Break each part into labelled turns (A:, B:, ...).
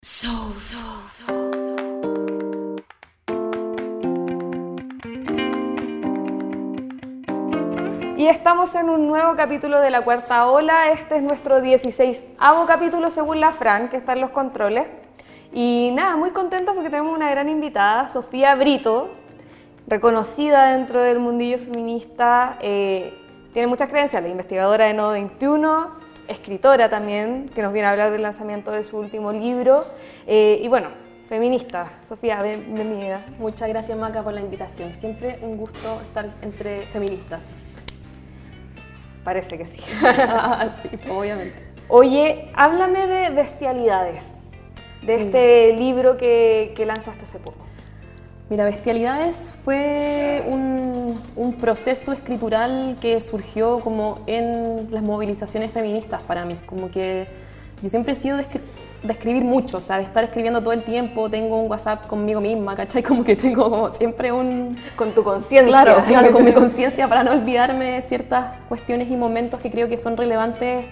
A: Soul. Y estamos en un nuevo capítulo de la cuarta ola. Este es nuestro 16 capítulo según la Fran, que está en los controles. Y nada, muy contentos porque tenemos una gran invitada, Sofía Brito, reconocida dentro del mundillo feminista. eh, tiene muchas credenciales, investigadora de Nodo 21, escritora también, que nos viene a hablar del lanzamiento de su último libro. eh, y bueno, feminista. Sofía, bien- bienvenida.
B: Muchas gracias Maca por la invitación. Siempre un gusto estar entre feministas.
A: Parece que sí.
B: Ah, sí, obviamente.
A: Oye, háblame de bestialidades, de este libro que, que lanzaste hace poco.
B: Mira, Bestialidades fue un, un proceso escritural que surgió como en las movilizaciones feministas para mí. Como que yo siempre he sido de, escri- de escribir mucho, o sea, de estar escribiendo todo el tiempo. Tengo un WhatsApp conmigo misma, ¿cachai? Como que tengo como siempre un,
A: Con tu conciencia.
B: Claro, claro, con mi conciencia para no olvidarme de ciertas cuestiones y momentos que creo que son relevantes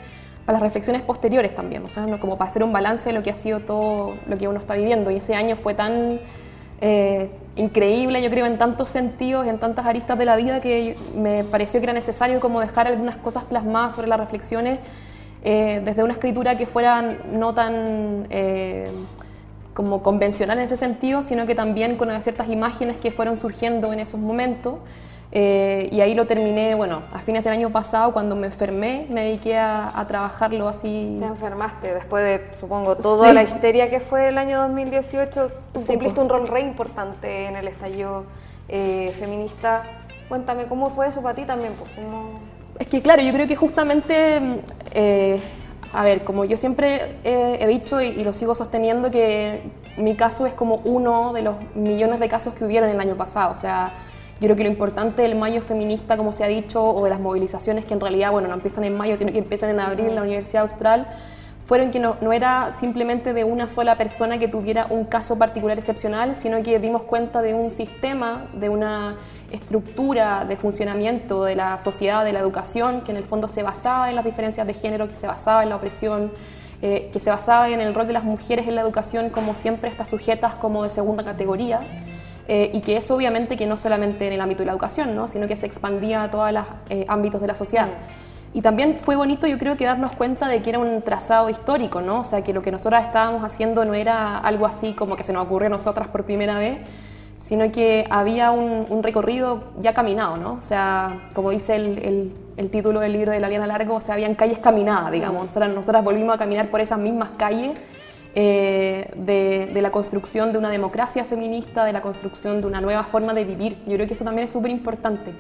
B: para las reflexiones posteriores también, o sea, como para hacer un balance de lo que ha sido todo lo que uno está viviendo. Y ese año fue tan eh, increíble, yo creo, en tantos sentidos, en tantas aristas de la vida, que me pareció que era necesario como dejar algunas cosas plasmadas sobre las reflexiones eh, desde una escritura que fuera no tan... eh, como convencional en ese sentido, sino que también con ciertas imágenes que fueron surgiendo en esos momentos. Eh, y ahí lo terminé, bueno, a fines del año pasado, cuando me enfermé, me dediqué a, a trabajarlo así.
A: Te enfermaste después de, supongo, toda
B: Sí.
A: la histeria que fue el año 2018. Tú
B: Sí,
A: cumpliste
B: pues.
A: un rol re importante en el estallido eh, feminista. Cuéntame, ¿cómo fue eso para ti también? Pues, ¿cómo-
B: Es que claro, yo creo que justamente, eh, a ver, como yo siempre he, he dicho y, y lo sigo sosteniendo, que mi caso es como uno de los millones de casos que hubieron el año pasado. O sea, yo creo que lo importante del mayo feminista, como se ha dicho, o de las movilizaciones que en realidad, bueno, no empiezan en mayo, sino que empiezan en abril en la Universidad Austral, fueron que no, no era simplemente de una sola persona que tuviera un caso particular excepcional, sino que dimos cuenta de un sistema, de una estructura de funcionamiento de la sociedad, de la educación, que en el fondo se basaba en las diferencias de género, que se basaba en la opresión, eh, que se basaba en el rol de las mujeres en la educación como siempre estas sujetas como de segunda categoría. Eh, y que eso obviamente que no solamente en el ámbito de la educación, ¿no? sino que se expandía a todos los eh, ámbitos de la sociedad. Y también fue bonito, yo creo, que darnos cuenta de que era un trazado histórico, ¿no? O sea, que lo que nosotras estábamos haciendo no era algo así como que se nos ocurrió a nosotras por primera vez, sino que había un, un recorrido ya caminado, ¿no? O sea, como dice el, el- el título del libro de la Liana Largo, o sea, habían calles caminadas, digamos. Nosotras, nosotras volvimos a caminar por esas mismas calles eh, de, de la construcción de una democracia feminista, de la construcción de una nueva forma de vivir. Yo creo que eso también es súper importante.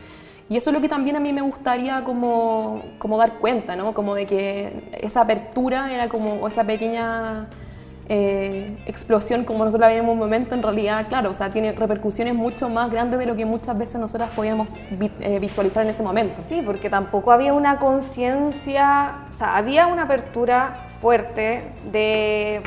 B: Y eso es lo que también a mí me gustaría como, como dar cuenta, ¿no? Como de que esa apertura era como o esa pequeña eh, explosión como nosotros la vimos en un momento, en realidad, claro, o sea, tiene repercusiones mucho más grandes de lo que muchas veces nosotras podíamos vi- eh, visualizar en ese momento.
A: Sí, porque tampoco había una conciencia, o sea, había una apertura fuerte de,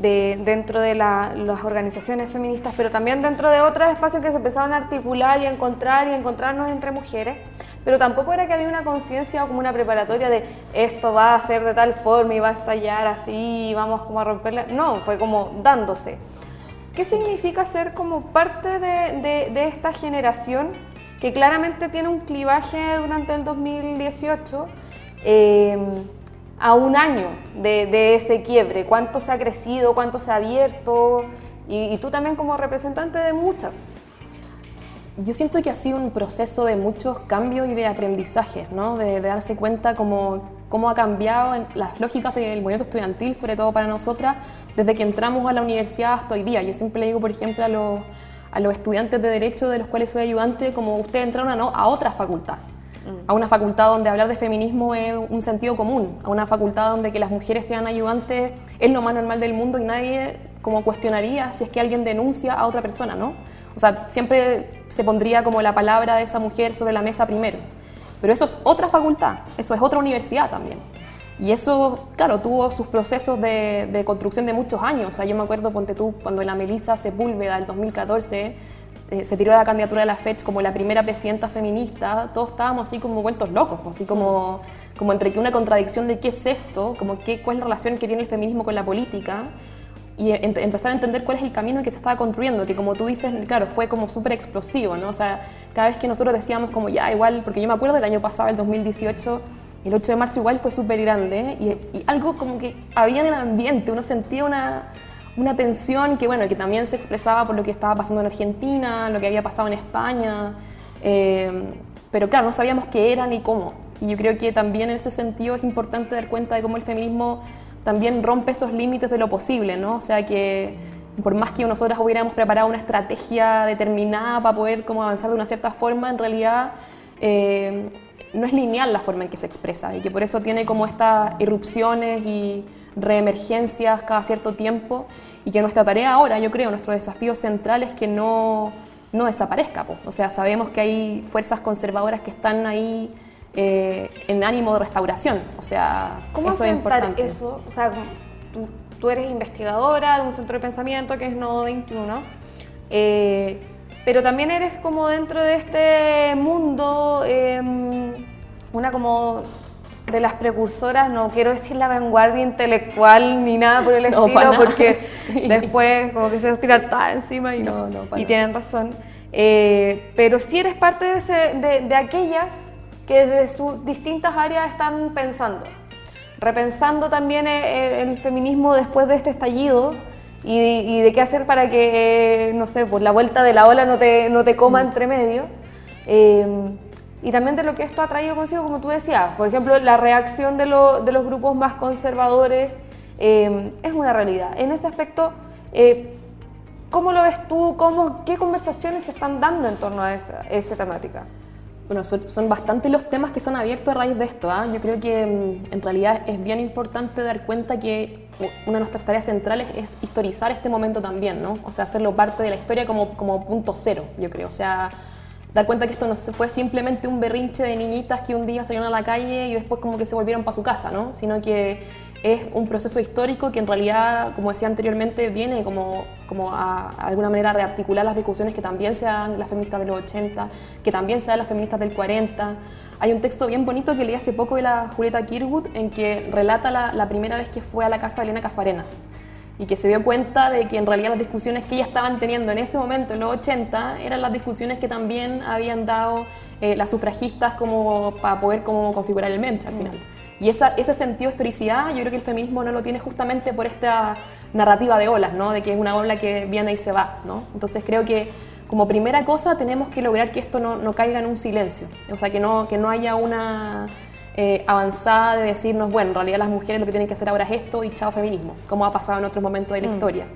A: de- dentro de la- las organizaciones feministas, pero también dentro de otros espacios que se empezaron a articular y a encontrar y a encontrarnos entre mujeres. Pero tampoco era que había una conciencia o como una preparatoria de esto va a ser de tal forma y va a estallar así y vamos como a romperla. No, fue como dándose. ¿Qué significa ser como parte de, de- de esta generación que claramente tiene un clivaje durante el 2018 eh, a un año de, ese quiebre? ¿Cuánto se ha crecido? ¿Cuánto se ha abierto? Y, tú también como representante de muchas.
B: Yo siento que ha sido un proceso de muchos cambios y de aprendizaje, ¿no? de, darse cuenta cómo, cómo ha cambiado las lógicas del movimiento estudiantil, sobre todo para nosotras, desde que entramos a la universidad hasta hoy día. Yo siempre le digo, por ejemplo, a los, a los estudiantes de Derecho de los cuales soy ayudante, como ustedes entraron a, no, a otra facultad, a una facultad donde hablar de feminismo es un sentido común, a una facultad donde que las mujeres sean ayudantes es lo más normal del mundo y nadie como cuestionaría si es que alguien denuncia a otra persona, ¿no? O sea, siempre se pondría como la palabra de esa mujer sobre la mesa primero. Pero eso es otra facultad, eso es otra universidad también. Y eso, claro, tuvo sus procesos de, construcción de muchos años. O sea, yo me acuerdo, ponte tú, cuando la Melissa Sepúlveda, del 2014, eh, se tiró la candidatura de la FECH como la primera presidenta feminista, todos estábamos así como vueltos locos, así como, como entre que una contradicción de qué es esto, como qué, cuál es la relación que tiene el feminismo con la política, y empezar a entender cuál es el camino que se estaba construyendo, que como tú dices, claro, fue como súper explosivo, ¿no? O sea, cada vez que nosotros decíamos como ya, igual, porque yo me acuerdo del año pasado, el 2018, el 8 de marzo igual fue súper grande y, y, algo como que había en el ambiente, uno sentía una, una tensión que, bueno, que también se expresaba por lo que estaba pasando en Argentina, lo que había pasado en España, eh, pero claro, no sabíamos qué era ni cómo. Y yo creo que también en ese sentido es importante dar cuenta de cómo el feminismo también rompe esos límites de lo posible, ¿no? O sea que por más que nosotras hubiéramos preparado una estrategia determinada para poder como avanzar de una cierta forma, en realidad eh, no es lineal la forma en que se expresa y que por eso tiene como estas irrupciones y reemergencias cada cierto tiempo y que nuestra tarea ahora, yo creo, nuestro desafío central es que no, no desaparezca. O sea, sabemos que hay fuerzas conservadoras que están ahí eh, en ánimo de restauración. O sea,
A: ¿Cómo
B: eso es importante.
A: eso? O sea, tú, eres investigadora de un centro de pensamiento que es Nodo 21, eh, pero también eres como dentro de este mundo em, una como de las precursoras, no quiero decir la vanguardia intelectual ni nada por el estilo, porque después como que se tira toda encima y no, y tienen razón. Eh, pero sí eres parte de, de, aquellas que desde sus distintas áreas están pensando, repensando también el, feminismo después de este estallido y, de qué hacer para que, no sé, pues la vuelta de la ola no te, no te coma mm. entre medio. Eh, y también de lo que esto ha traído consigo, como tú decías. Por ejemplo, la reacción de, de los grupos más conservadores eh, es una realidad. En ese aspecto, eh, ¿cómo lo ves tú? ¿Cómo, ¿Qué conversaciones se están dando en torno a esa, temática?
B: Bueno, son, son bastantes los temas que se han abierto a raíz de esto. ¿ah? Yo creo que mm, en realidad es bien importante dar cuenta que una de nuestras tareas centrales es historizar este momento también, ¿no? O sea, hacerlo parte de la historia como, como punto cero, yo creo. O sea, dar cuenta que esto no fue simplemente un berrinche de niñitas que un día salieron a la calle y después como que se volvieron para su casa, ¿no? sino que es un proceso histórico que en realidad, como decía anteriormente, viene como, como a, alguna manera rearticular las discusiones que también se dan las feministas de los 80, que también se dan las feministas del 40. Hay un texto bien bonito que leí hace poco de la Julieta Kirwood en que relata la, la primera vez que fue a la casa de Elena Cafarena y que se dio cuenta de que en realidad las discusiones que ella estaban teniendo en ese momento, en los 80, eran las discusiones que también habían dado eh, las sufragistas como para poder como configurar el MEMCH al final. Y esa, ese sentido de historicidad yo creo que el feminismo no lo tiene justamente por esta narrativa de olas, ¿no? de que es una ola que viene y se va. ¿no? Entonces creo que como primera cosa tenemos que lograr que esto no, no caiga en un silencio, o sea, que no, que no haya una eh, avanzada de decirnos, bueno, en realidad las mujeres lo que tienen que hacer ahora es esto y chao feminismo, como ha pasado en otros momentos de la mm. historia.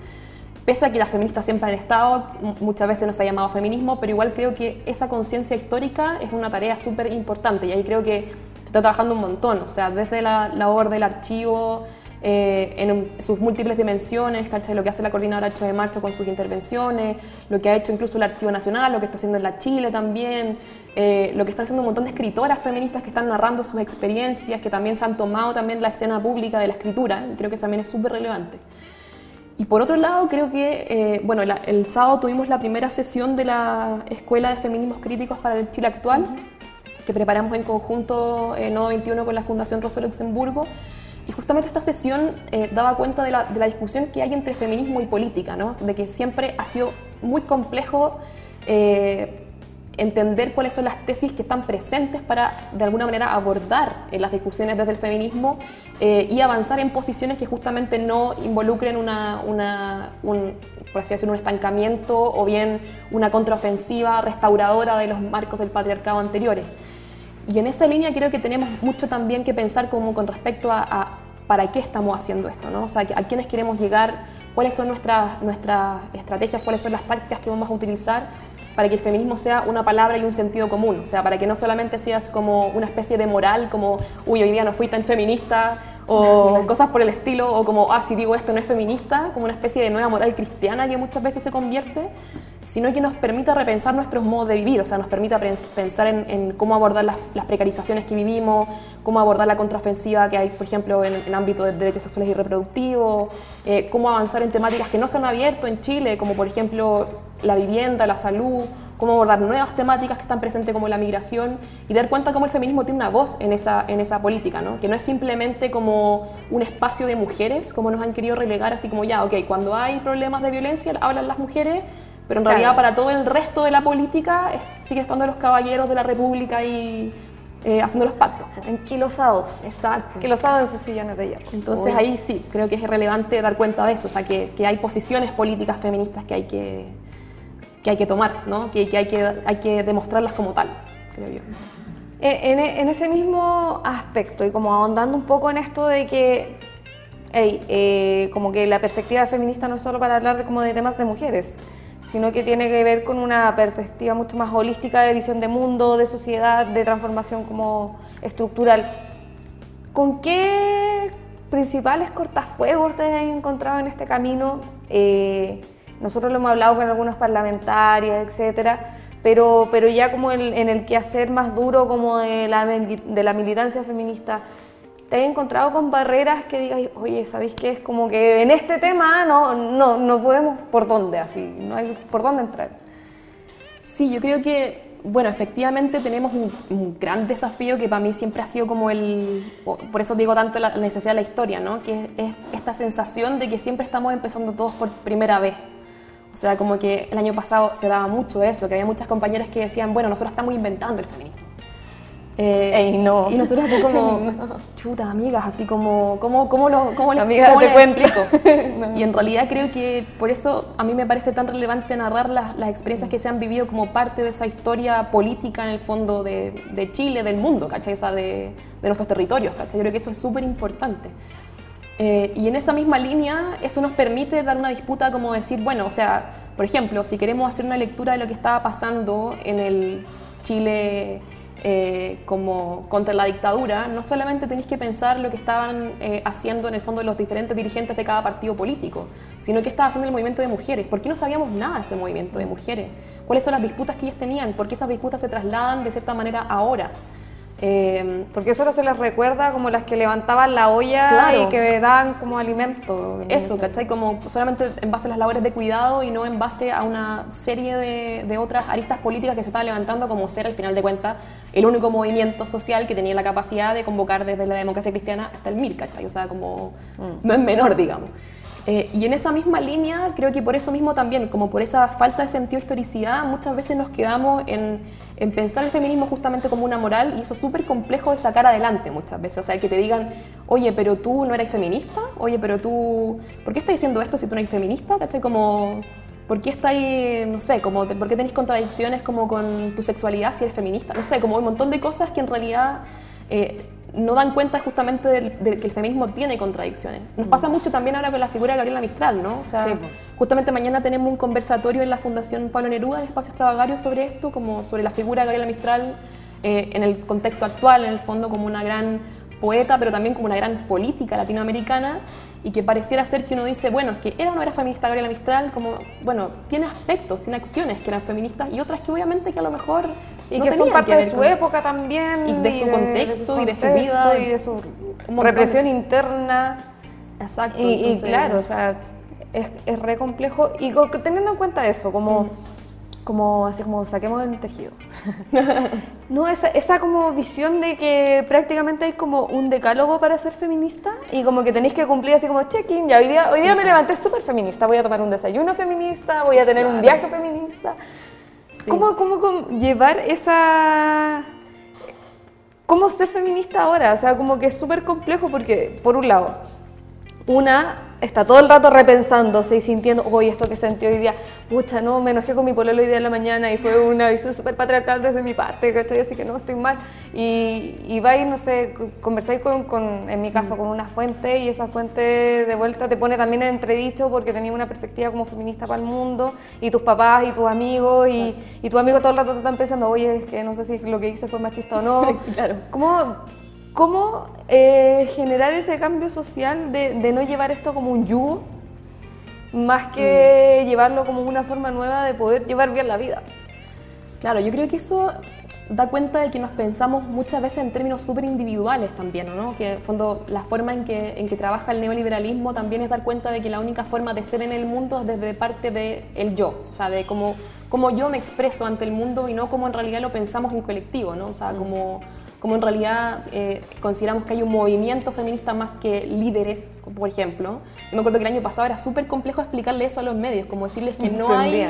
B: Pese a que las feministas siempre han estado, muchas veces nos ha llamado feminismo, pero igual creo que esa conciencia histórica es una tarea súper importante y ahí creo que se está trabajando un montón, o sea, desde la labor del archivo, eh, en sus múltiples dimensiones, ¿cachai? Lo que hace la coordinadora 8 de marzo con sus intervenciones, lo que ha hecho incluso el Archivo Nacional, lo que está haciendo en la Chile también, eh, lo que están haciendo un montón de escritoras feministas que están narrando sus experiencias, que también se han tomado también la escena pública de la escritura, creo que también es súper relevante. Y por otro lado, creo que, eh, bueno, el sábado tuvimos la primera sesión de la Escuela de Feminismos Críticos para el Chile Actual, que preparamos en conjunto en Nodo 21 con la Fundación Rosa Luxemburgo, y justamente esta sesión eh, daba cuenta de la, discusión que hay entre feminismo y política, ¿no? de que siempre ha sido muy complejo eh, entender cuáles son las tesis que están presentes para de alguna manera abordar las discusiones desde el feminismo eh, y avanzar en posiciones que justamente no involucren una, una un, un estancamiento o bien una contraofensiva restauradora de los marcos del patriarcado anteriores. Y en esa línea creo que tenemos mucho también que pensar como con respecto a, para qué estamos haciendo esto, ¿no? O sea, a quiénes queremos llegar, cuáles son nuestras, nuestras estrategias, cuáles son las tácticas que vamos a utilizar para que el feminismo sea una palabra y un sentido común, o sea, para que no solamente seas como una especie de moral, como, uy, hoy día no fui tan feminista, o cosas por el estilo, o como, ah, si digo esto no es feminista, como una especie de nueva moral cristiana que muchas veces se convierte, sino que nos permita repensar nuestros modos de vivir, o sea, nos permita pensar en, cómo abordar las, precarizaciones que vivimos, cómo abordar la contraofensiva que hay, por ejemplo, en el ámbito de derechos sexuales y reproductivos, eh, cómo avanzar en temáticas que no se han abierto en Chile, como por ejemplo la vivienda, la salud cómo abordar nuevas temáticas que están presentes como la migración y dar cuenta cómo el feminismo tiene una voz en esa, en esa política, ¿no? que no es simplemente como un espacio de mujeres, como nos han querido relegar, así como ya, ok, cuando hay problemas de violencia hablan las mujeres, pero en realidad para todo el resto de la política sigue estando los caballeros de la República y eh, haciendo los pactos.
A: Enquilosados.
B: Exacto.
A: Enquilosados en sus sillones de hierro.
B: Entonces ahí sí, creo que es relevante dar cuenta de eso, o sea, que, que hay posiciones políticas feministas que hay que, que, hay que tomar, ¿no? que, que, hay que hay que demostrarlas como tal, creo yo.
A: Eh, en, en, ese mismo aspecto y como ahondando un poco en esto de que hey, eh, como que la perspectiva feminista no es solo para hablar de, como de temas de mujeres, sino que tiene que ver con una perspectiva mucho más holística de visión de mundo, de sociedad, de transformación como estructural. ¿Con qué principales cortafuegos ustedes han encontrado en este camino? Eh, nosotros lo hemos hablado con algunos parlamentarios, etcétera, pero, pero ya como en, el quehacer más duro como de la, de la militancia feminista, te has encontrado con barreras que digas, oye, ¿sabéis qué? Es como que en este tema no, no, no podemos por dónde, así, no hay por dónde entrar.
B: Sí, yo creo que, bueno, efectivamente tenemos un, un, gran desafío que para mí siempre ha sido como el, por eso digo tanto la necesidad de la historia, ¿no? Que es, es esta sensación de que siempre estamos empezando todos por primera vez. O sea, como que el año pasado se daba mucho eso, que había muchas compañeras que decían, bueno, nosotros estamos inventando el feminismo.
A: Eh, Ey, no.
B: Y nosotros así como, no. chuta, amigas, así como, ¿cómo, cómo lo cómo cómo
A: te
B: les
A: cuento.
B: explico?
A: No.
B: Y en realidad creo que por eso a mí me parece tan relevante narrar las, las experiencias que se han vivido como parte de esa historia política en el fondo de, de Chile, del mundo, ¿cachai? O sea, de, de nuestros territorios, ¿cachai? Yo creo que eso es súper importante. Eh, y en esa misma línea, eso nos permite dar una disputa como decir, bueno, o sea, por ejemplo, si queremos hacer una lectura de lo que estaba pasando en el Chile eh, como contra la dictadura, no solamente tenéis que pensar lo que estaban eh, haciendo en el fondo los diferentes dirigentes de cada partido político, sino que estaba haciendo el movimiento de mujeres. ¿Por qué no sabíamos nada de ese movimiento de mujeres? ¿Cuáles son las disputas que ellas tenían? ¿Por qué esas disputas se trasladan de cierta manera ahora? Eh,
A: Porque solo se les recuerda como las que levantaban la olla
B: Claro.
A: y que daban como alimento.
B: Eso, ¿cachai? Como solamente en base a las labores de cuidado y no en base a una serie de, de otras aristas políticas que se estaban levantando como ser, al final de cuentas, el único movimiento social que tenía la capacidad de convocar desde la democracia cristiana hasta el MIR, ¿cachai? O sea, como no es menor, digamos. Eh, y en esa misma línea, creo que por eso mismo también, como por esa falta de sentido de historicidad, muchas veces nos quedamos en, en pensar el feminismo justamente como una moral y eso es súper complejo de sacar adelante muchas veces. O sea, que te digan, oye, pero tú no eres feminista, oye, pero tú, ¿por qué estás diciendo esto si tú no eres feminista? ¿Cachai? Como, ¿por qué estáis, no sé, como, ¿por qué tenéis contradicciones como con tu sexualidad si eres feminista? No sé, como un montón de cosas que en realidad... eh, no dan cuenta justamente de, que el feminismo tiene contradicciones. Nos pasa mucho también ahora con la figura de Gabriela Mistral, ¿no? O sea,
A: Sí,
B: justamente mañana tenemos un conversatorio en la Fundación Pablo Neruda, en Espacio Extravagario, sobre esto, como sobre la figura de Gabriela Mistral eh, en el contexto actual, en el fondo como una gran poeta, pero también como una gran política latinoamericana, y que pareciera ser que uno dice, bueno, es que era o no era feminista Gabriela Mistral, como, bueno, tiene aspectos, tiene acciones que eran feministas, y otras que obviamente que a lo mejor
A: Y
B: no
A: que son parte
B: que
A: de su
B: con-
A: época también.
B: Y de su contexto, y de su vida,
A: Y de su represión
B: de-
A: interna.
B: Exacto.
A: Y, y
B: entonces-
A: claro, o sea, es, es re complejo. Y teniendo en cuenta eso, como, como así como saquemos el tejido. no, esa, esa como visión de que prácticamente hay como un decálogo para ser feminista y como que tenéis que cumplir así como check-in. Ya hoy día, hoy día me levanté súper feminista, voy a tomar un desayuno feminista, voy a tener un
B: Claro.
A: viaje feminista.
B: Sí.
A: ¿Cómo, cómo, cómo llevar esa... ¿Cómo ser feminista ahora? O sea, como que es súper complejo porque, por un lado, una está todo el rato repensándose y sintiendo, oye, esto que sentí hoy día, pucha, no, me enojé con mi pololo hoy día en la mañana y fue una visión súper patriarcal desde mi parte, ¿cachai? Así que no, estoy mal. Y, y vais, no sé, co- conversáis con, con, en mi caso, con una fuente y esa fuente de vuelta te pone también en entredicho porque tenía una perspectiva como feminista para el mundo y tus papás y tus amigos y, y tus amigos todo el rato te están pensando, oye, es que no sé si lo que hice fue machista o no.
B: Claro.
A: ¿Cómo, cómo eh, generar ese cambio social de, de no llevar esto como un yugo, más que
B: Mm.
A: llevarlo como una forma nueva de poder llevar bien la vida?
B: Claro, yo creo que eso da cuenta de que nos pensamos muchas veces en términos súper individuales también, ¿no? Que en fondo la forma en que, en que trabaja el neoliberalismo también es dar cuenta de que la única forma de ser en el mundo es desde parte del el yo, o sea, de cómo, cómo yo me expreso ante el mundo y no como en realidad lo pensamos en colectivo, ¿no? O sea, como como en realidad eh, consideramos que hay un movimiento feminista más que líderes, por ejemplo. Yo me acuerdo que el año pasado era súper complejo explicarle eso a los medios, como decirles que no hay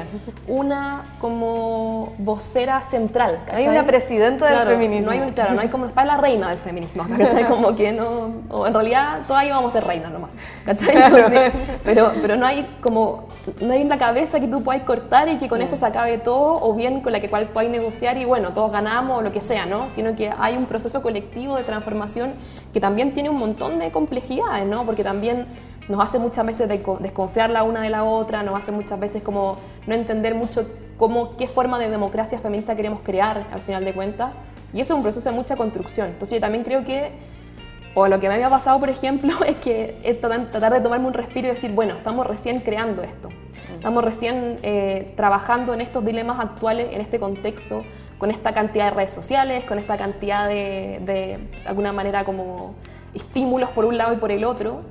B: una como vocera central.
A: ¿cachai? Hay una presidenta del feminismo.
B: No hay, claro, no hay como está la reina del feminismo, ¿cachai? Como que no, o en realidad todas íbamos a ser reinas nomás, ¿cachai? pero, pero no hay como, no hay una cabeza que tú puedas cortar y que con eso se acabe todo, o bien con la que cual puedas negociar y bueno, todos ganamos o lo que sea, ¿no? Sino que hay un proceso colectivo de transformación que también tiene un montón de complejidades, ¿no? Porque también nos hace muchas veces desconfiar la una de la otra, nos hace muchas veces como no entender mucho cómo, qué forma de democracia feminista queremos crear al final de cuentas. Y eso es un proceso de mucha construcción. Entonces yo también creo que, o lo que me había pasado, por ejemplo, es que es tratar de tomarme un respiro y decir, bueno, estamos recién creando esto. Estamos recién eh, trabajando en estos dilemas actuales, en este contexto con esta cantidad de redes sociales, con esta cantidad de, de, alguna manera, como estímulos por un lado y por el otro.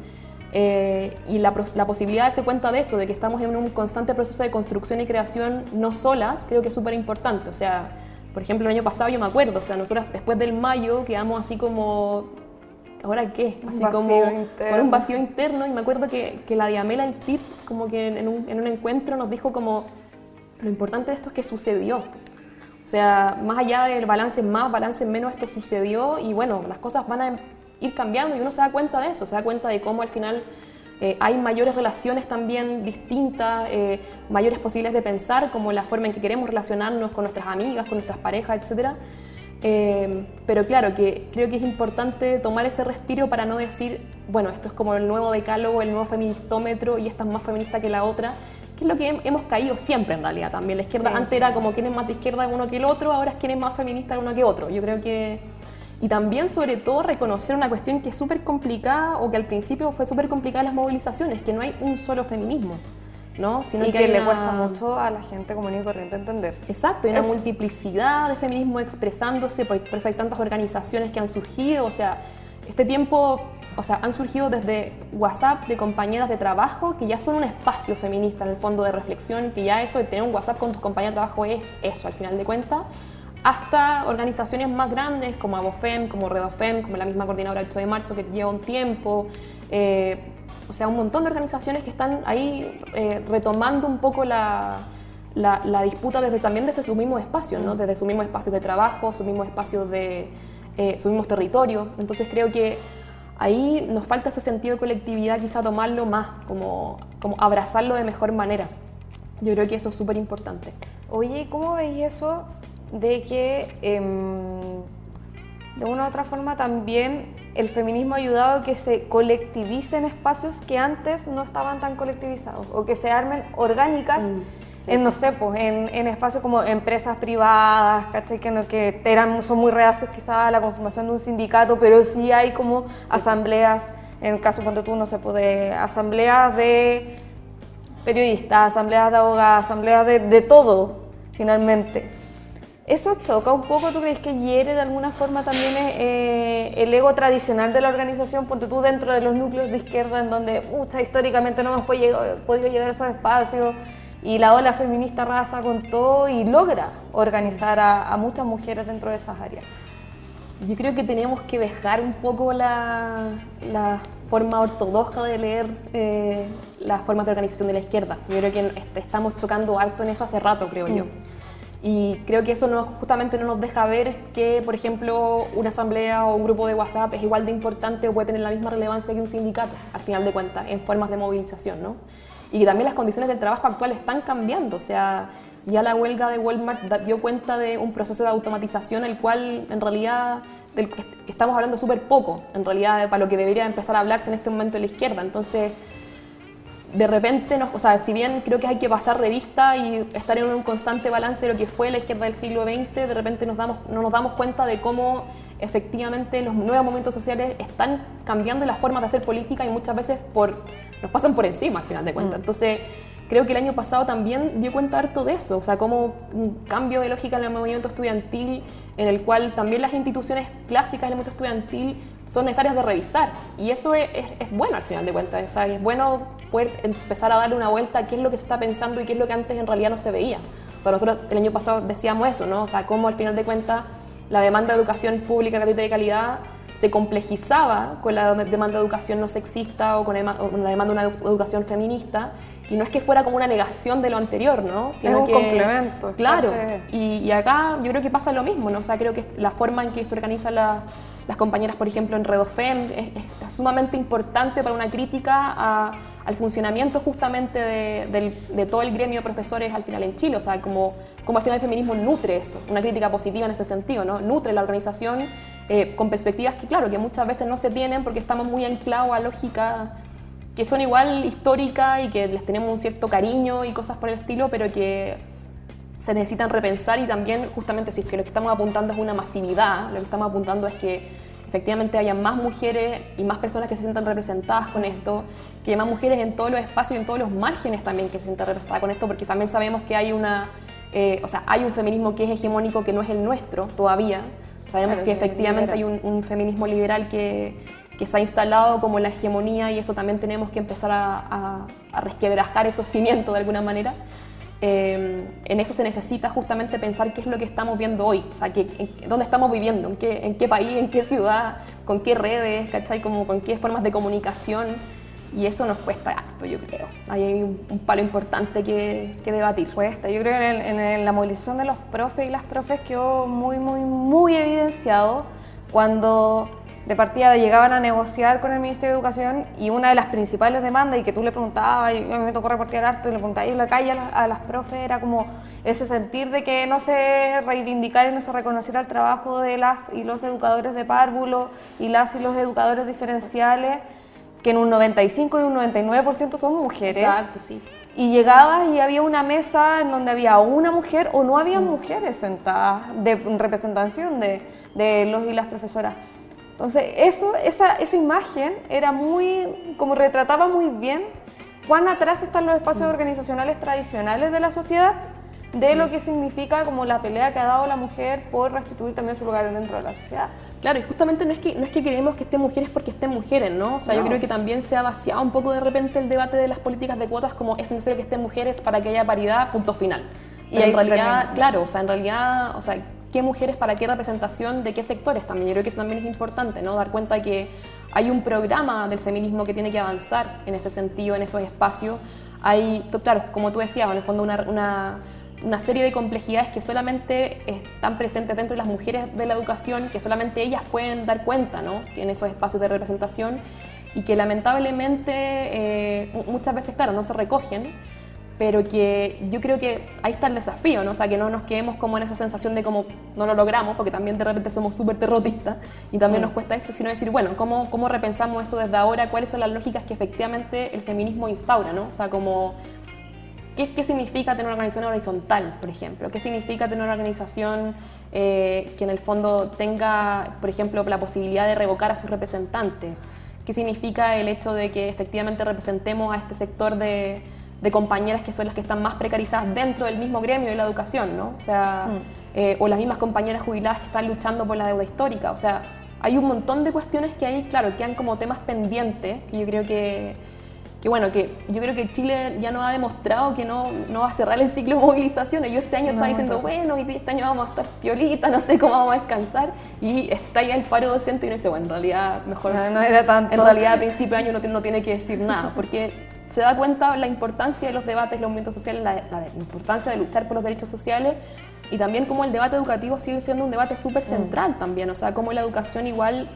B: Eh, y la, la, posibilidad de darse cuenta de eso, de que estamos en un constante proceso de construcción y creación no solas, creo que es súper importante. O sea, por ejemplo, el año pasado yo me acuerdo, o sea, nosotros después del mayo quedamos así como, ¿ahora qué? Así como con un vacío interno. Y me acuerdo que, que la Diamela, el TIP, como que en un, en un encuentro nos dijo como, lo importante de esto es que sucedió. O sea, más allá del balance más, balance menos, esto sucedió y bueno, las cosas van a ir cambiando y uno se da cuenta de eso, se da cuenta de cómo al final eh, hay mayores relaciones también distintas, eh, mayores posibilidades de pensar, como la forma en que queremos relacionarnos con nuestras amigas, con nuestras parejas, etc. Eh, pero claro, que creo que es importante tomar ese respiro para no decir, bueno, esto es como el nuevo decálogo, el nuevo feministómetro y esta es más feminista que la otra, que es lo que hemos caído siempre en realidad también. La izquierda antes era como quién es más de izquierda uno que el otro, ahora es quién es más feminista uno que otro. Yo creo que... Y también, sobre todo, reconocer una cuestión que es súper complicada o que al principio fue súper complicada en las movilizaciones, que no hay un solo feminismo. ¿no?
A: Sino y que, le cuesta mucho a la gente común y corriente entender.
B: Exacto, hay una multiplicidad de feminismo expresándose, por eso hay tantas organizaciones que han surgido, o sea, este tiempo o sea, han surgido desde WhatsApp de compañeras de trabajo que ya son un espacio feminista en el fondo de reflexión, que ya eso de tener un WhatsApp con tus compañeras de trabajo es eso al final de cuentas, hasta organizaciones más grandes como Abofem, como Redofem, como la misma coordinadora 8 de marzo que lleva un tiempo, eh, o sea, un montón de organizaciones que están ahí eh, retomando un poco la, la, disputa desde también desde su mismo espacio, ¿no? desde su mismo espacio de trabajo, su mismo espacio de, eh, su mismo territorio. Entonces creo que ahí nos falta ese sentido de colectividad, quizá tomarlo más, como, como abrazarlo de mejor manera. Yo creo que eso es súper importante.
A: Oye, ¿cómo veis eso de que em, de una u otra forma también el feminismo ha ayudado a que se colectivicen espacios que antes no estaban tan colectivizados o que se armen orgánicas? Mm en, no sé, pues, en, en, espacios como empresas privadas, ¿cachai? Que, no, que eran, son muy reacios quizás a la conformación de un sindicato, pero sí hay como asambleas, en el caso, cuando tú, no sé, pues, de asambleas de periodistas, asambleas de abogados, asambleas de, de todo, finalmente. ¿Eso choca un poco? ¿Tú crees que hiere de alguna forma también eh, el ego tradicional de la organización? Ponte tú dentro de los núcleos de izquierda en donde, pucha, históricamente no hemos podido llegar a esos espacios y la ola feminista raza con todo y logra organizar a, muchas mujeres dentro de esas áreas.
B: Yo creo que tenemos que dejar un poco la, la forma ortodoxa de leer eh, las formas de organización de la izquierda. Yo creo que estamos chocando alto en eso hace rato, creo yo. Mm. Y creo que eso no, justamente no nos deja ver que, por ejemplo, una asamblea o un grupo de WhatsApp es igual de importante o puede tener la misma relevancia que un sindicato, al final de cuentas, en formas de movilización, ¿no? Y también las condiciones del trabajo actual están cambiando. O sea, ya la huelga de Walmart dio cuenta de un proceso de automatización el cual en realidad estamos hablando súper poco, en realidad para lo que debería empezar a hablarse en este momento de la izquierda. Entonces, de repente, nos, o sea, si bien creo que hay que pasar revista y estar en un constante balance de lo que fue la izquierda del siglo XX, de repente nos damos, no nos damos cuenta de cómo efectivamente los nuevos momentos sociales están cambiando la forma de hacer política y muchas veces por nos pasan por encima al final de cuentas. Mm. Entonces, creo que el año pasado también dio cuenta harto de eso, o sea, como un cambio de lógica en el movimiento estudiantil, en el cual también las instituciones clásicas del movimiento estudiantil son necesarias de revisar. Y eso es, es, bueno al final de cuentas, o sea, es bueno poder empezar a darle una vuelta a qué es lo que se está pensando y qué es lo que antes en realidad no se veía. O sea, nosotros el año pasado decíamos eso, ¿no? O sea, cómo al final de cuentas la demanda de educación pública de calidad se complejizaba con la demanda de educación no sexista o con la demanda de una educación feminista y no es que fuera como una negación de lo anterior, ¿no?
A: Sino es un complemento.
B: Claro, y, acá yo creo que pasa lo mismo, ¿no? O sea, creo que la forma en que se organizan las compañeras, por ejemplo, en Redofem es, es, sumamente importante para una crítica al funcionamiento justamente de, todo el gremio de profesores al final en Chile, o sea, como, como al final el feminismo nutre eso, una crítica positiva en ese sentido, ¿no? Nutre la organización eh, con perspectivas que, claro, que muchas veces no se tienen porque estamos muy anclados a lógicas que son igual históricas y que les tenemos un cierto cariño y cosas por el estilo, pero que se necesitan repensar y también justamente si es que lo que estamos apuntando es una masividad, lo que estamos apuntando es que efectivamente haya más mujeres y más personas que se sientan representadas con esto, que haya más mujeres en todos los espacios y en todos los márgenes también que se sientan representadas con esto, porque también sabemos que hay una, eh, o sea, hay un feminismo que es hegemónico que no es el nuestro todavía. Sabemos que efectivamente hay un feminismo liberal que, que se ha instalado como la hegemonía y eso también tenemos que empezar a, a, resquebrajar esos cimientos de alguna manera. Eh, en eso se necesita justamente pensar qué es lo que estamos viendo hoy, o sea, que, dónde estamos viviendo, en qué, en qué país, en qué ciudad, con qué redes, ¿cachai? Como, con qué formas de comunicación. Y eso nos cuesta acto, yo creo. Ahí hay un, palo importante que, que, debatir.
A: Cuesta. Yo creo que en, en, la movilización de los profes y las profes quedó muy, muy, muy evidenciado cuando de partida llegaban a negociar con el Ministerio de Educación y una de las principales demandas y que tú le preguntabas, y a mí me tocó reportear harto y le preguntabas en la calle a, las profes, era como ese sentir de que no se reivindicara y no se reconociera el trabajo de las y los educadores de párvulo y las y los educadores diferenciales, que en un 95 y un 99% son mujeres.
B: Exacto, sí.
A: Y llegabas y había una mesa en donde había una mujer o no había mm. mujeres sentadas de representación de, de los y las profesoras. Entonces, eso, esa, esa imagen era muy, como retrataba muy bien cuán atrás están los espacios mm. organizacionales tradicionales de la sociedad de lo mm. que significa como la pelea que ha dado la mujer por restituir también su lugar dentro de la sociedad.
B: Claro, y justamente no es que, no es que queremos que estén mujeres porque estén mujeres, ¿no? O sea, yo creo que también se ha vaciado un poco de repente el debate de las políticas de cuotas como es necesario que estén mujeres para que haya paridad, punto final. y en realidad, claro, o sea, en realidad, o sea, qué mujeres para qué representación, de qué sectores también. Yo creo que eso también es importante, ¿no? Dar cuenta que hay un programa del feminismo que tiene que avanzar en ese sentido, en esos espacios. Hay, claro, como tú decías, en el fondo una, una, una serie de complejidades que solamente están presentes dentro de las mujeres de la educación, que solamente ellas pueden dar cuenta, ¿no? En esos espacios de representación y que lamentablemente eh, muchas veces, claro, no se recogen pero que yo creo que ahí está el desafío, ¿no? O sea, que no nos quedemos como en esa sensación de como no lo logramos, porque también de repente somos súper derrotistas y también mm. nos cuesta eso, sino decir, bueno, ¿cómo, ¿cómo repensamos esto desde ahora? ¿Cuáles son las lógicas que efectivamente el feminismo instaura, ¿no? O sea, como... ¿Qué, ¿Qué, significa tener una organización horizontal, por ejemplo? ¿Qué significa tener una organización eh, que en el fondo tenga, por ejemplo, la posibilidad de revocar a sus representantes? ¿Qué significa el hecho de que efectivamente representemos a este sector de, de compañeras que son las que están más precarizadas dentro del mismo gremio de la educación, ¿no? O sea, mm. eh, o las mismas compañeras jubiladas que están luchando por la deuda histórica. O sea, hay un montón de cuestiones que ahí, claro, quedan como temas pendientes, que yo creo que, que bueno, que yo creo que Chile ya nos ha demostrado que no, no va a cerrar el ciclo de movilizaciones. Yo este año estaba diciendo, bueno, este año vamos a estar piolita, no sé cómo vamos a descansar, y está ya el paro docente y uno dice, bueno, en realidad mejor...
A: No, era tanto.
B: En realidad a principio de año no, no tiene que decir nada, porque se da cuenta la importancia de los debates, los movimientos sociales, la, importancia de luchar por los derechos sociales y también como el debate educativo sigue siendo un debate súper mm. central también, o sea, como la educación igual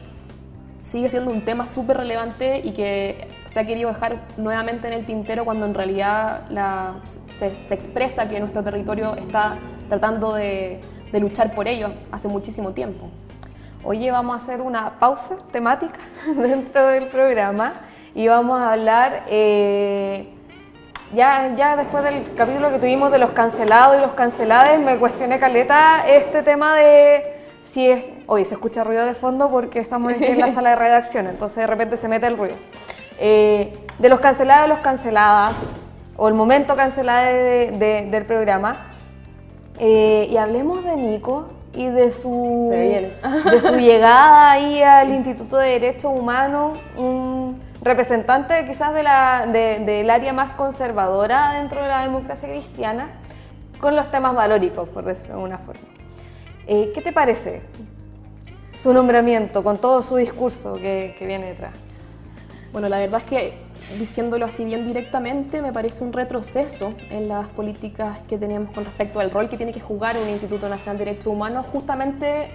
B: sigue siendo un tema súper relevante y que se ha querido dejar nuevamente en el tintero cuando en realidad se, expresa que nuestro territorio está tratando de, de luchar por ello hace muchísimo tiempo.
A: Oye, vamos a hacer una pausa temática dentro del programa y vamos a hablar, eh, ya, ya después del capítulo que tuvimos de los cancelados y los canceladas, me cuestioné caleta este tema de si es, oye, se escucha ruido de fondo porque estamos aquí en la sala de redacción, entonces de repente se mete el ruido. Eh, de los cancelados y los canceladas, o el momento cancelado del programa, eh, y hablemos de Nico y de su, de su llegada ahí al Instituto de Derechos Humanos, un representante quizás de la, del área más conservadora dentro de la democracia cristiana, con los temas valóricos, por decirlo de alguna forma. Eh, ¿Qué te parece su nombramiento con todo su discurso que, viene detrás?
B: Bueno, la verdad es que diciéndolo así bien directamente, me parece un retroceso en las políticas que tenemos con respecto al rol que tiene que jugar un Instituto Nacional de Derechos Humanos, justamente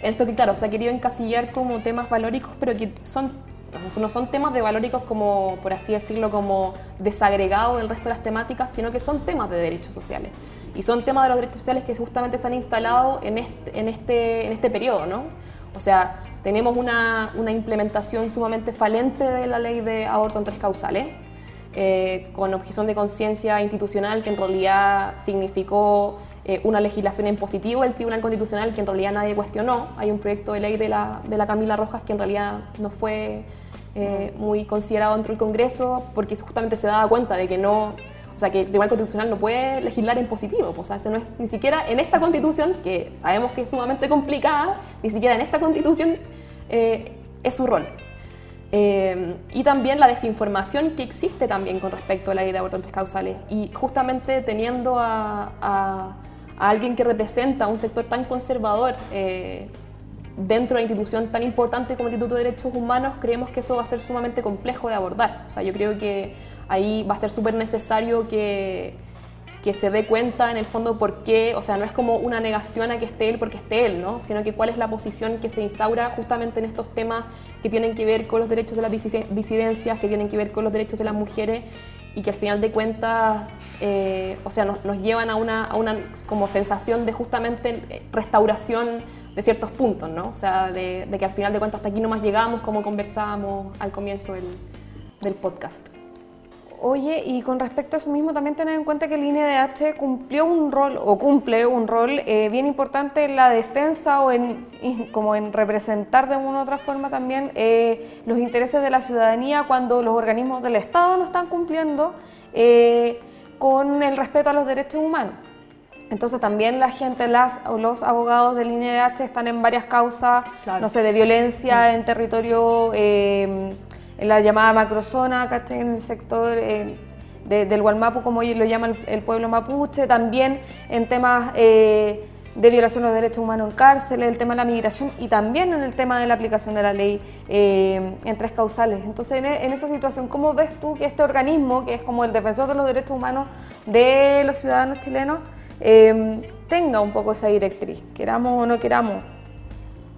B: en esto que, claro, se ha querido encasillar como temas valóricos, pero que son no son temas de valóricos como, por así decirlo, como desagregados del resto de las temáticas, sino que son temas de derechos sociales. Y son temas de los derechos sociales que justamente se han instalado en este, en este, en este periodo, ¿no? O sea, tenemos una, una, implementación sumamente falente de la ley de aborto en tres causales, eh, con objeción de conciencia institucional que en realidad significó eh, una legislación en positivo del Tribunal Constitucional que en realidad nadie cuestionó. Hay un proyecto de ley de la, de la Camila Rojas que en realidad no fue eh, muy considerado dentro del Congreso porque justamente se daba cuenta de que no o sea, que el Tribunal Constitucional no puede legislar en positivo. Pues, o sea, no es, ni siquiera en esta constitución, que sabemos que es sumamente complicada, ni siquiera en esta constitución eh, es su rol. Eh, y también la desinformación que existe también con respecto a la ley de abortos causales. Y justamente teniendo a, a, alguien que representa un sector tan conservador eh, dentro de una institución tan importante como el Instituto de Derechos Humanos, creemos que eso va a ser sumamente complejo de abordar. O sea, yo creo que ahí va a ser súper necesario que, que se dé cuenta en el fondo por qué, o sea, no es como una negación a que esté él porque esté él, ¿no? sino que cuál es la posición que se instaura justamente en estos temas que tienen que ver con los derechos de las disidencias, que tienen que ver con los derechos de las mujeres y que al final de cuentas, eh, o sea, nos, nos llevan a una, a una, como sensación de justamente restauración de ciertos puntos, ¿no? O sea, de, de que al final de cuentas hasta aquí nomás llegamos como conversábamos al comienzo del, del podcast.
A: Oye, y con respecto a eso mismo, también tener en cuenta que el INDH cumplió un rol, o cumple un rol eh, bien importante en la defensa o en, como en representar de una u otra forma también eh, los intereses de la ciudadanía cuando los organismos del Estado no están cumpliendo eh, con el respeto a los derechos humanos. Entonces también la gente, las, los abogados del INDH están en varias causas, no sé, de violencia en territorio en la llamada macrozona, ¿cachai? En el sector eh, del Gualmapu, como lo llama el, pueblo mapuche, también en temas eh, de violación de los derechos humanos en cárceles, el tema de la migración y también en el tema de la aplicación de la ley eh, en tres causales. Entonces, e, en, esa situación, ¿cómo ves tú que este organismo, que es como el defensor de los derechos humanos de los ciudadanos chilenos, tenga un poco esa directriz, queramos o no queramos?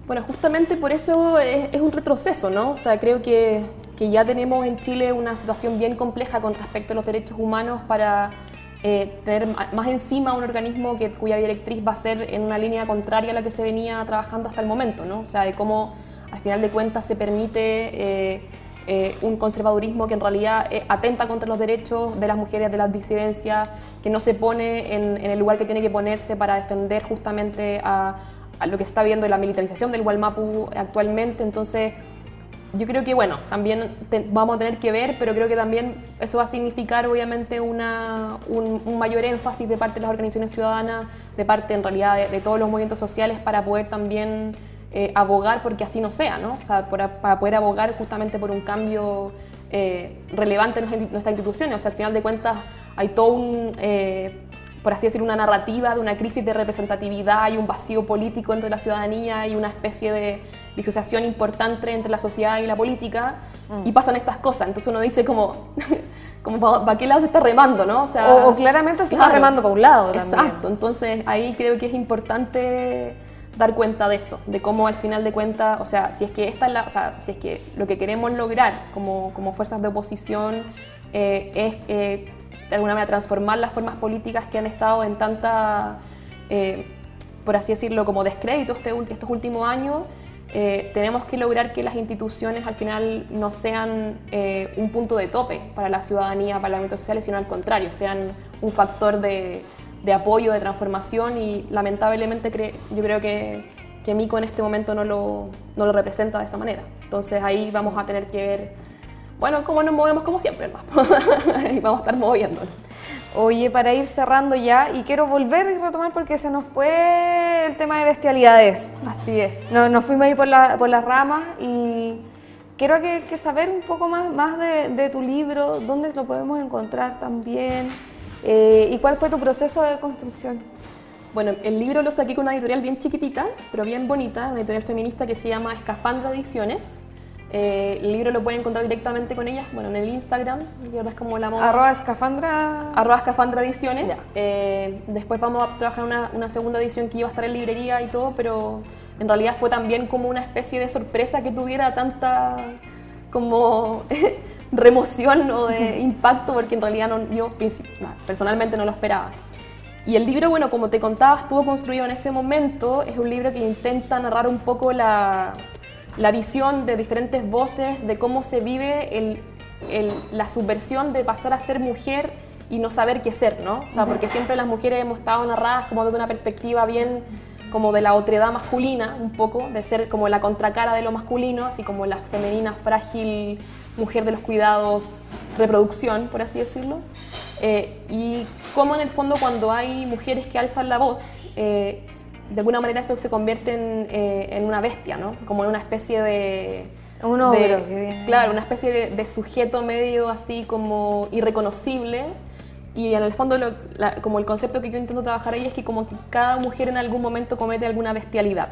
B: Bueno, justamente por eso es, es, un retroceso, ¿no? O sea, creo que, que ya tenemos en Chile una situación bien compleja con respecto a los derechos humanos para eh, tener más encima un organismo que, cuya directriz va a ser en una línea contraria a la que se venía trabajando hasta el momento, ¿no? O sea, de cómo al final de cuentas se permite eh, eh, un conservadurismo que en realidad atenta contra los derechos de las mujeres, de las disidencias, que no se pone en, el lugar que tiene que ponerse para defender justamente a, lo que se está viendo de la militarización del Gualmapu actualmente. Entonces, yo creo que, bueno, también vamos a tener que ver, pero creo que también eso va a significar, obviamente, una, un, mayor énfasis de parte de las organizaciones ciudadanas, de parte, en realidad, de, todos los movimientos sociales para poder también eh, abogar porque así no sea, ¿no? O sea, para poder abogar justamente por un cambio eh, relevante en nuestras instituciones. O sea, al final de cuentas, hay todo un... Eh, por así decir, una narrativa de una crisis de representatividad y un vacío político entre la ciudadanía y una especie de disociación importante entre la sociedad y la política, mm. y pasan estas cosas. Entonces uno dice como, como ¿para qué lado se está remando? ¿no?
A: O, sea, o, claramente se está remando para un lado.
B: También. Exacto, entonces ahí creo que es importante dar cuenta de eso, de cómo al final de cuentas, o sea, si es que esta es la, o sea, si es que lo que queremos lograr como, como fuerzas de oposición eh, es eh, de alguna manera transformar las formas políticas que han estado en tanta, eh, por así decirlo, como descrédito este, estos últimos años, tenemos que lograr que las instituciones al final no sean un punto de tope para la ciudadanía, para los ámbitos sociales, sino al contrario, sean un factor de, de apoyo, de transformación y lamentablemente yo creo que, que Mico en este momento no lo, no lo representa de esa manera. Entonces ahí vamos a tener que ver bueno, como nos movemos como siempre, y vamos a estar moviéndonos.
A: Oye, para ir cerrando ya, y quiero volver y retomar porque se nos fue el tema de bestialidades.
B: Así es.
A: No, nos fuimos ahí por, la, por las ramas y quiero que, saber un poco más, más de, tu libro, dónde lo podemos encontrar también. Eh, ¿Y cuál fue tu proceso de construcción?
B: Bueno, el libro lo saqué con una editorial bien chiquitita, pero bien bonita, una editorial feminista que se llama Escafandra Ediciones. Eh, el libro lo pueden encontrar directamente con ellas, bueno, en el Instagram, y ahora es como la moda.
A: Arroba escafandra.
B: Arroba escafandra ediciones. Eh, después vamos a trabajar una, una, segunda edición que iba a estar en librería y todo, pero en realidad fue también como una especie de sorpresa que tuviera tanta como remoción o de impacto, porque en realidad no, yo personalmente no lo esperaba. Y el libro, bueno, como te contaba, estuvo construido en ese momento. Es un libro que intenta narrar un poco la, la visión de diferentes voces de cómo se vive el, la subversión de pasar a ser mujer y no saber qué ser, ¿no? O sea, porque siempre las mujeres hemos estado narradas como desde una perspectiva bien como de la otredad masculina, un poco, de ser como la contracara de lo masculino, así como la femenina, frágil mujer de los cuidados, reproducción, por así decirlo. Eh, y cómo en el fondo cuando hay mujeres que alzan la voz, eh, de alguna manera eso se convierte en, eh, en, una bestia, ¿no? Como en una especie de...
A: Un ogro, que viene.
B: Claro, una especie de, de, sujeto medio así como irreconocible. Y en el fondo, lo, la, como el concepto que yo intento trabajar ahí es que como que cada mujer en algún momento comete alguna bestialidad.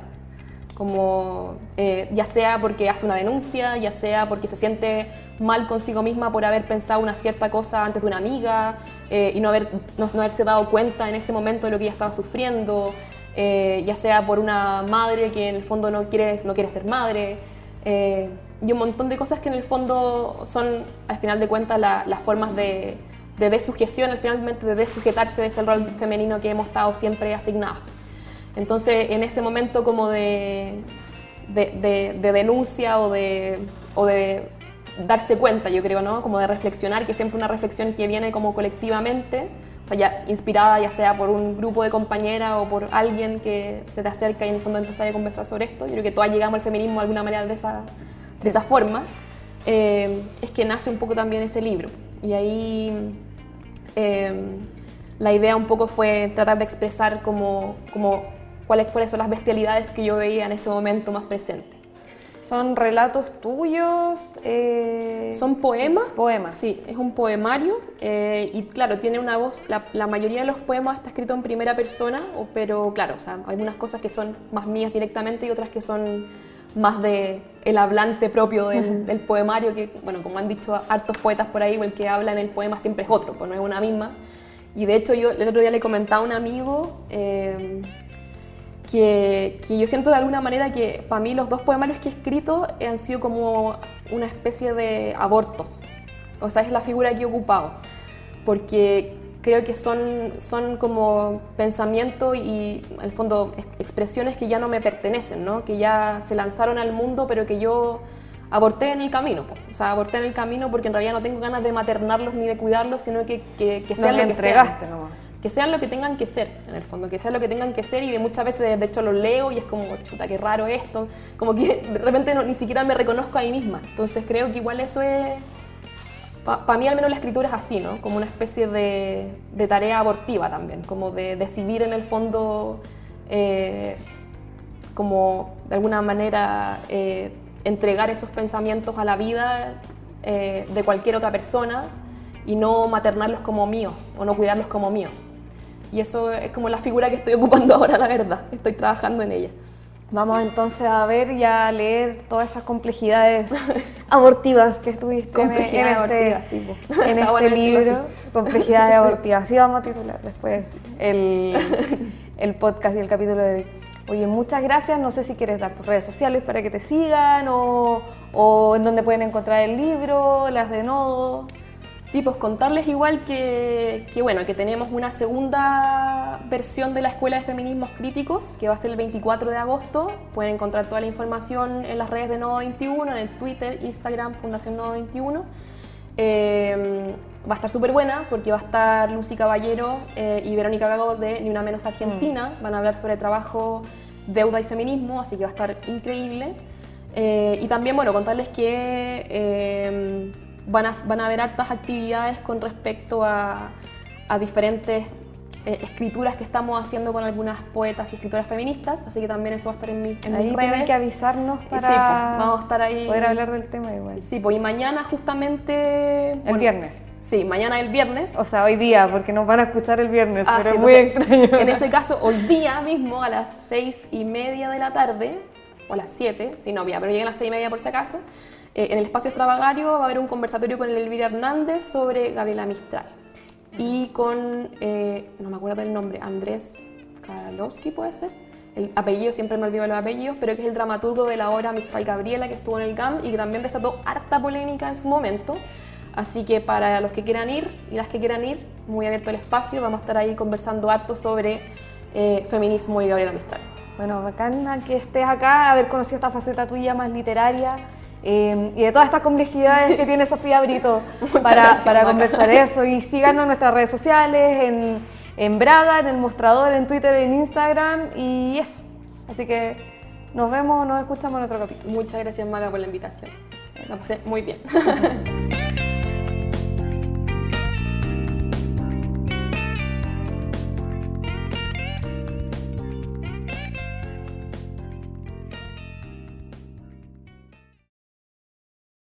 B: Como eh, ya sea porque hace una denuncia, ya sea porque se siente mal consigo misma por haber pensado una cierta cosa antes de una amiga eh, y no, haber, no, no haberse dado cuenta en ese momento de lo que ella estaba sufriendo eh, ya sea por una madre que en el fondo no quiere, no quiere ser madre, eh, y un montón de cosas que en el fondo son, al final de cuentas, las formas de, de dessujeción, al finalmente de desujetarse de ese rol femenino que hemos estado siempre asignados. Entonces, en ese momento como de, de, de denuncia o de, o de darse cuenta, yo creo, ¿no? Como de reflexionar, que siempre una reflexión que viene como colectivamente, sea, ya inspirada ya sea por un grupo de compañeras o por alguien que se te acerca y en el fondo empieza a conversar sobre esto, yo creo que todas llegamos al feminismo de alguna manera de esa, de esa forma, eh, es que nace un poco también ese libro. Y ahí eh, la idea un poco fue tratar de expresar como, como cuáles, cuáles son las bestialidades que yo veía en ese momento más presente.
A: ¿Son relatos tuyos?
B: Eh... Son poemas.
A: Poemas.
B: Sí, es un poemario eh, y claro, tiene una voz, la, la, mayoría de los poemas está escrito en primera persona, pero claro, o sea, algunas cosas que son más mías directamente y otras que son más de el hablante propio del, del poemario, que bueno, como han dicho hartos poetas por ahí, el que habla en el poema siempre es otro, pues no es una misma. Y de hecho yo el otro día le comentaba a un amigo... Eh, que, que, yo siento de alguna manera que para mí los dos poemarios que he escrito han sido como una especie de abortos. O sea, es la figura que he ocupado. Porque creo que son, son como pensamientos y, el fondo, expresiones que ya no me pertenecen, ¿no? que ya se lanzaron al mundo, pero que yo aborté en el camino. O sea, aborté en el camino porque en realidad no tengo ganas de maternarlos ni de cuidarlos, sino que, que, que sean
A: no
B: lo que
A: entregaste
B: sean.
A: Nomás
B: que sean lo que tengan que ser, en el fondo, que sean lo que tengan que ser y de muchas veces de hecho lo leo y es como, chuta, qué raro esto, como que de repente no, ni siquiera me reconozco a mí misma. Entonces creo que igual eso es, para pa mí al menos la escritura es así, ¿no? Como una especie de, tarea abortiva también, como de decidir en el fondo, eh, como de alguna manera eh, entregar esos pensamientos a la vida eh, de cualquier otra persona y no maternarlos como míos o no cuidarlos como míos. Y eso es como la figura que estoy ocupando ahora, la verdad. Estoy trabajando en ella.
A: Vamos entonces a ver y a leer todas esas complejidades abortivas que estuviste
B: complejidades
A: en este,
B: abortivas, sí,
A: en este bueno libro. Complejidades sí. abortivas. Así vamos a titular después el, el podcast y el capítulo de hoy. Oye, muchas gracias. No sé si quieres dar tus redes sociales para que te sigan o, o en dónde pueden encontrar el libro, las de Nodo.
B: Sí, pues contarles igual que, que, bueno, que tenemos una segunda versión de la Escuela de Feminismos Críticos, que va a ser el 24 de agosto. Pueden encontrar toda la información en las redes de Nodo 21, en el Twitter, Instagram, Fundación Nodo 21. Eh, va a estar súper buena porque va a estar Lucy Caballero eh, y Verónica Gago de Ni Una Menos Argentina. Mm. Van a hablar sobre trabajo, deuda y feminismo, así que va a estar increíble. Eh, y también, bueno, contarles que van a, van a haber hartas actividades con respecto a, a diferentes eh, escrituras que estamos haciendo con algunas poetas y escritoras feministas, así que también eso va a estar en, mi, en
A: ahí
B: mis redes.
A: tienen que avisarnos para
B: sí, pues, vamos a estar ahí.
A: poder hablar del tema igual.
B: Sí, pues y mañana justamente...
A: El
B: bueno,
A: viernes.
B: Sí, mañana el viernes.
A: O sea, hoy día, porque nos van a escuchar el viernes,
B: Ah,
A: pero
B: sí,
A: es muy
B: entonces,
A: extraño.
B: En ese caso, hoy día mismo a las seis y media de la tarde, o a las siete, si no, ya, pero lleguen a las seis y media por si acaso, eh, en el espacio extravagario va a haber un conversatorio con el Elvira Hernández sobre Gabriela Mistral. Y con, eh, no me acuerdo del nombre, Andrés Kalowski puede ser. El apellido, siempre me olvido los apellidos, pero que es el dramaturgo de la obra Mistral Gabriela que estuvo en el GAM y que también desató harta polémica en su momento. Así que para los que quieran ir y las que quieran ir, muy abierto el espacio, vamos a estar ahí conversando harto sobre eh, feminismo y Gabriela Mistral.
A: Bueno, bacana que estés acá, haber conocido esta faceta tuya más literaria eh, y de todas estas complejidades que tiene Sofía Brito para,
B: gracias,
A: para conversar eso. Y síganos en nuestras redes sociales, en, en Braga, en el mostrador, en Twitter, en Instagram y eso. Así que nos vemos, nos escuchamos en otro capítulo.
B: Muchas gracias, Maga, por la invitación. La pasé muy bien.